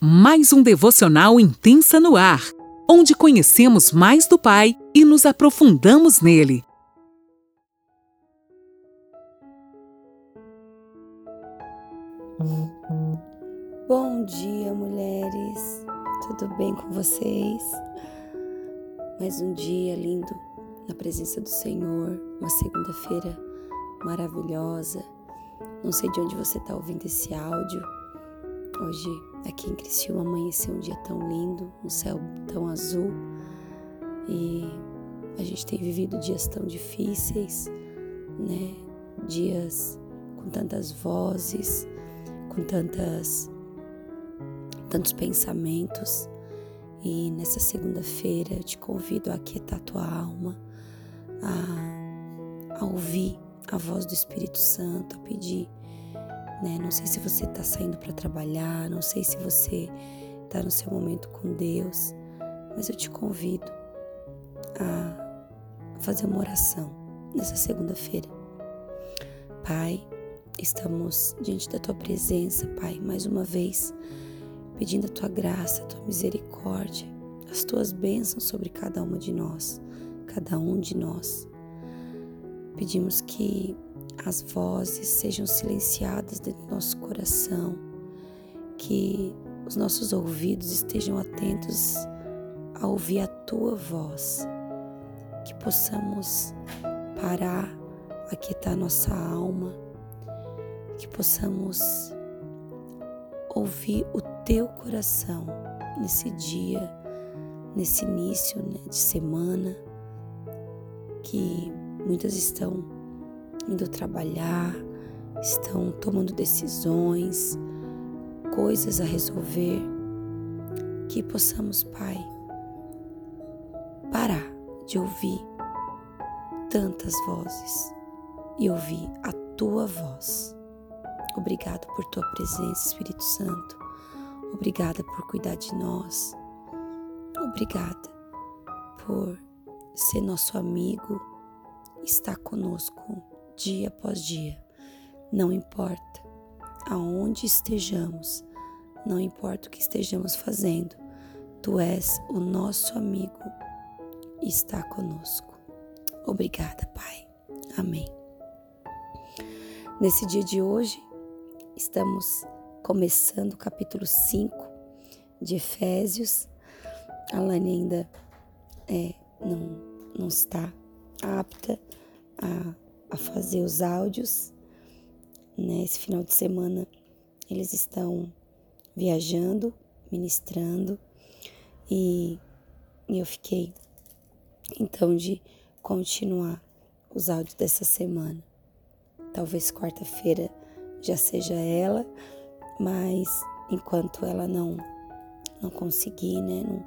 Mais um devocional intensa no ar, onde conhecemos mais do Pai e nos aprofundamos nele. Bom dia, mulheres. Tudo bem com vocês? Mais um dia lindo na presença do Senhor, uma segunda-feira maravilhosa. Não sei de onde você está ouvindo esse áudio. Hoje, aqui em Criciúma, amanheceu um dia tão lindo, um céu tão azul e a gente tem vivido dias tão difíceis, né? Dias com tantas vozes, com tantas tantos pensamentos. E nessa segunda-feira eu te convido a aquietar tua alma, a, a ouvir a voz do Espírito Santo, a pedir. Né? Não sei se você está saindo para trabalhar, não sei se você está no seu momento com Deus, mas eu te convido a fazer uma oração nessa segunda-feira. Pai, estamos diante da tua presença, Pai, mais uma vez, pedindo a tua graça, a tua misericórdia, as tuas bênçãos sobre cada uma de nós, cada um de nós. Pedimos que as vozes sejam silenciadas dentro do nosso coração, que os nossos ouvidos estejam atentos a ouvir a tua voz, que possamos parar, aquietar nossa alma, que possamos ouvir o teu coração nesse dia, nesse início né, de semana, que Muitas estão indo trabalhar, estão tomando decisões, coisas a resolver. Que possamos, Pai, parar de ouvir tantas vozes e ouvir a tua voz. Obrigado por tua presença, Espírito Santo. Obrigada por cuidar de nós. Obrigada por ser nosso amigo está conosco dia após dia. Não importa aonde estejamos, não importa o que estejamos fazendo, tu és o nosso amigo e está conosco. Obrigada, Pai. Amém. Nesse dia de hoje, estamos começando o capítulo 5 de Efésios. A Lani ainda é, não, não está apta a, a fazer os áudios. Nesse final de semana eles estão viajando, ministrando e, e eu fiquei então de continuar os áudios dessa semana. Talvez quarta-feira já seja ela, mas enquanto ela não não conseguir, né, não,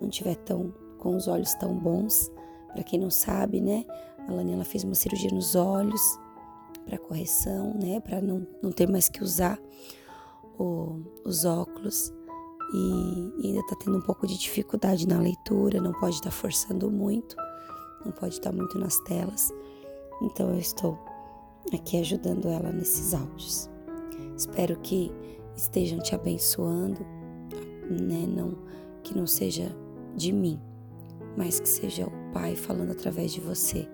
não tiver tão com os olhos tão bons, para quem não sabe, né, a Lani ela fez uma cirurgia nos olhos para correção, né, para não, não ter mais que usar o, os óculos e, e ainda está tendo um pouco de dificuldade na leitura, não pode estar tá forçando muito, não pode estar tá muito nas telas. Então eu estou aqui ajudando ela nesses áudios. Espero que estejam te abençoando, né? Não que não seja de mim, mas que seja o Pai falando através de você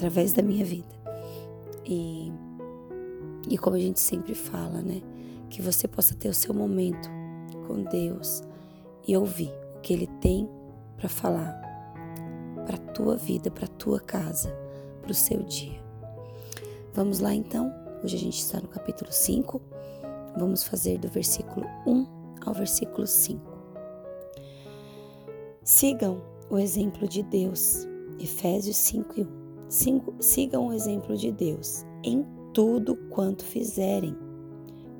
através da minha vida. E, e como a gente sempre fala, né? Que você possa ter o seu momento com Deus e ouvir o que Ele tem para falar para a tua vida, para a tua casa, para o seu dia. Vamos lá então? Hoje a gente está no capítulo 5. Vamos fazer do versículo 1 ao versículo 5. Sigam o exemplo de Deus. Efésios 5 e 1 sigam o exemplo de Deus em tudo quanto fizerem,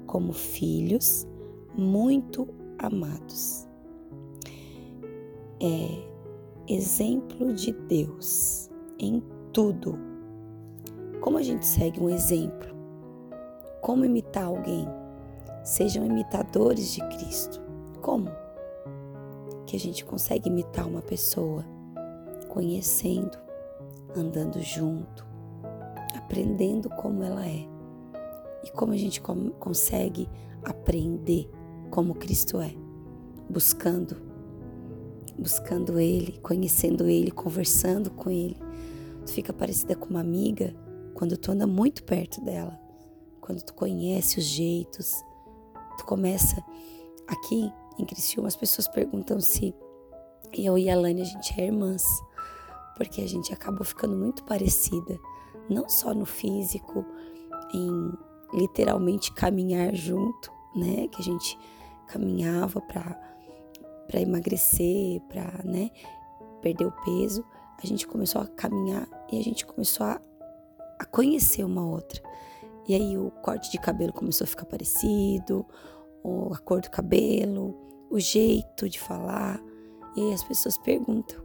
como filhos muito amados. É exemplo de Deus em tudo. Como a gente segue um exemplo? Como imitar alguém? Sejam imitadores de Cristo. Como? Que a gente consegue imitar uma pessoa conhecendo, andando junto, aprendendo como ela é e como a gente consegue aprender como Cristo é. buscando, buscando Ele, conhecendo Ele, conversando com Ele. Tu fica parecida com uma amiga quando tu anda muito perto dela, quando tu conhece os jeitos, tu começa aqui em Criciúma, as pessoas perguntam se eu e a Lani a gente é irmãs, porque a gente acabou ficando muito parecida, não só no físico, em literalmente caminhar junto, né? Que a gente caminhava para para emagrecer, para, né, perder o peso. A gente começou a caminhar e a gente começou a, a conhecer uma outra. E aí o corte de cabelo começou a ficar parecido, a cor do cabelo, o jeito de falar. E as pessoas perguntam,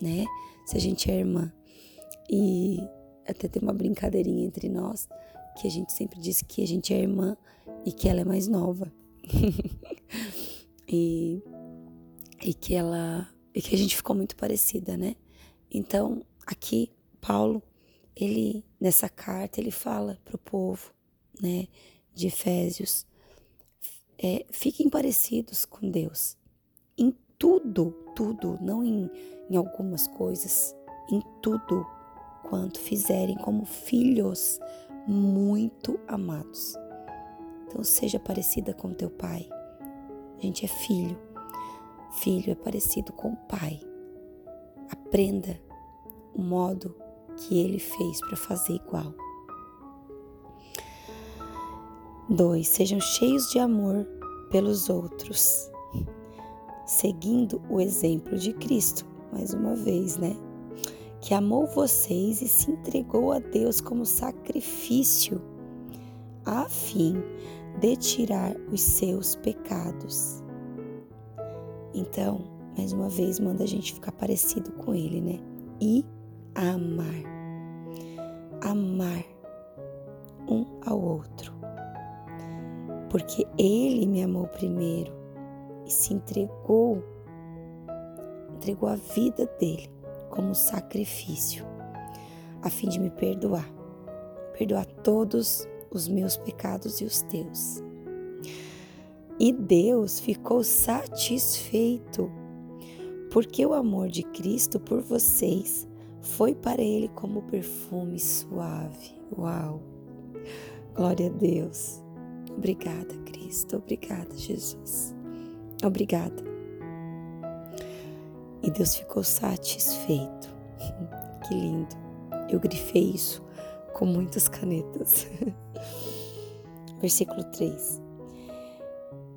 né, se a gente é irmã. E até tem uma brincadeirinha entre nós que a gente sempre diz que a gente é irmã e que ela é mais nova. e, e que ela e que a gente ficou muito parecida, né? Então, aqui Paulo, ele nessa carta ele fala para o povo, né, de Efésios, é, fiquem parecidos com Deus tudo, tudo, não em, em algumas coisas, em tudo quanto fizerem como filhos muito amados. Então seja parecida com teu pai. A gente é filho. Filho é parecido com o pai. Aprenda o modo que ele fez para fazer igual. 2. Sejam cheios de amor pelos outros, seguindo o exemplo de Cristo, mais uma vez, né? Que amou vocês e se entregou a Deus como sacrifício, a fim de tirar os seus pecados. Então, mais uma vez, manda a gente ficar parecido com Ele, né? E amar. Amar um ao outro porque ele me amou primeiro e se entregou, entregou a vida dele como sacrifício, a fim de me perdoar, perdoar todos os meus pecados e os teus. E Deus ficou satisfeito, porque o amor de Cristo por vocês foi para ele como perfume suave. Uau! Glória a Deus. Obrigada, Cristo. Obrigada, Jesus. Obrigada. E Deus ficou satisfeito. que lindo. Eu grifei isso com muitas canetas. Versículo 3.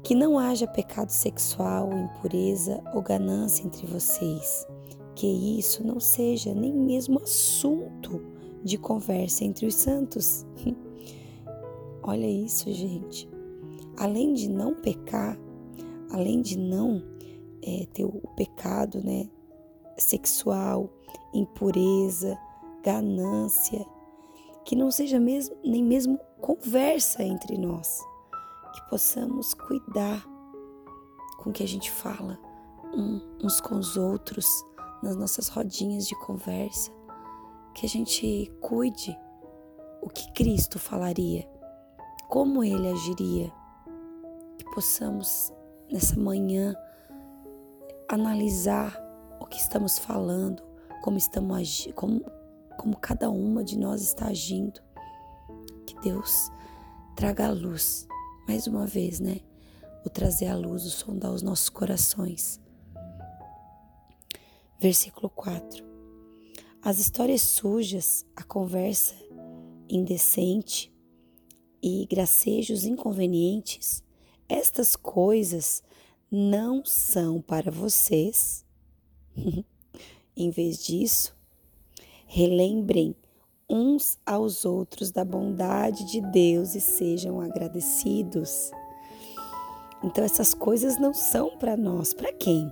Que não haja pecado sexual, impureza ou ganância entre vocês. Que isso não seja nem mesmo assunto de conversa entre os santos. Olha isso, gente. Além de não pecar, além de não é, ter o pecado né, sexual, impureza, ganância, que não seja mesmo, nem mesmo conversa entre nós, que possamos cuidar com o que a gente fala uns com os outros nas nossas rodinhas de conversa, que a gente cuide o que Cristo falaria como ele agiria. Que possamos nessa manhã analisar o que estamos falando, como estamos como, como cada uma de nós está agindo. Que Deus traga a luz, mais uma vez, né? O trazer a luz, o sondar os nossos corações. Versículo 4. As histórias sujas, a conversa indecente, e gracejos inconvenientes, estas coisas não são para vocês. em vez disso, relembrem uns aos outros da bondade de Deus e sejam agradecidos. Então, essas coisas não são para nós. Para quem?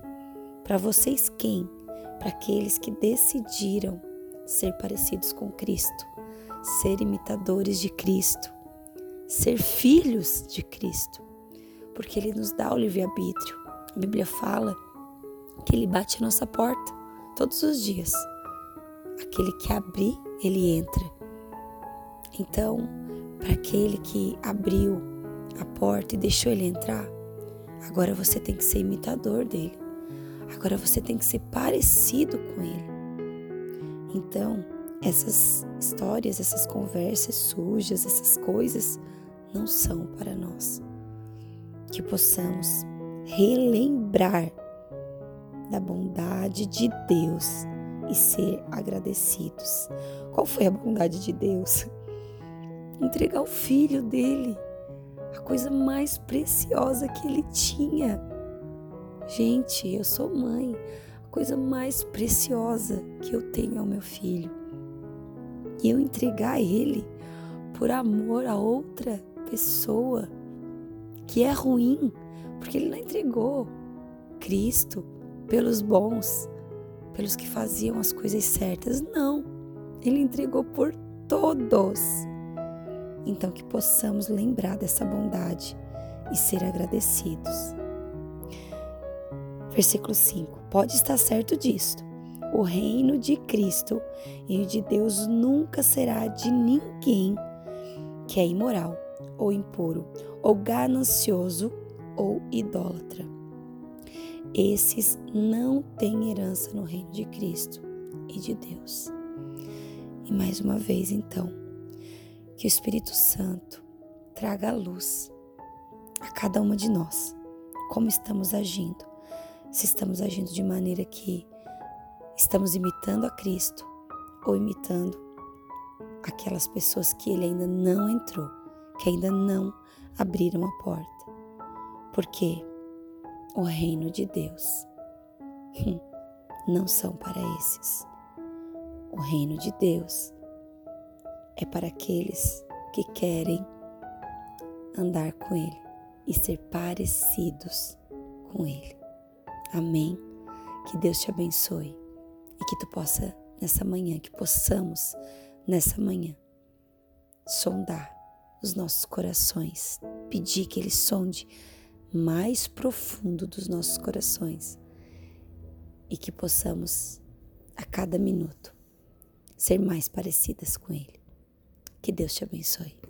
Para vocês, quem? Para aqueles que decidiram ser parecidos com Cristo, ser imitadores de Cristo ser filhos de Cristo, porque Ele nos dá o livre-arbítrio. A Bíblia fala que Ele bate a nossa porta todos os dias. Aquele que abrir, Ele entra. Então, para aquele que abriu a porta e deixou Ele entrar, Agora você tem que ser imitador dele. Agora você tem que ser parecido com ele. Então, essas histórias, essas conversas sujas, essas coisas não são para nós. Que possamos relembrar da bondade de Deus e ser agradecidos. Qual foi a bondade de Deus? Entregar o filho dele, a coisa mais preciosa que ele tinha. Gente, eu sou mãe, a coisa mais preciosa que eu tenho é o meu filho. E eu entregar ele por amor a outra pessoa que é ruim, porque ele não entregou Cristo pelos bons, pelos que faziam as coisas certas. Não, ele entregou por todos. Então, que possamos lembrar dessa bondade e ser agradecidos. Versículo 5: Pode estar certo disto. O reino de Cristo e de Deus nunca será de ninguém que é imoral, ou impuro, ou ganancioso, ou idólatra. Esses não têm herança no reino de Cristo e de Deus. E mais uma vez, então, que o Espírito Santo traga a luz a cada uma de nós, como estamos agindo. Se estamos agindo de maneira que estamos imitando a Cristo ou imitando aquelas pessoas que ele ainda não entrou, que ainda não abriram a porta. Porque o reino de Deus não são para esses. O reino de Deus é para aqueles que querem andar com Ele e ser parecidos com Ele. Amém. Que Deus te abençoe e que tu possa nessa manhã, que possamos nessa manhã sondar os nossos corações, pedir que Ele sonde mais profundo dos nossos corações e que possamos a cada minuto ser mais parecidas com Ele. Que Deus te abençoe.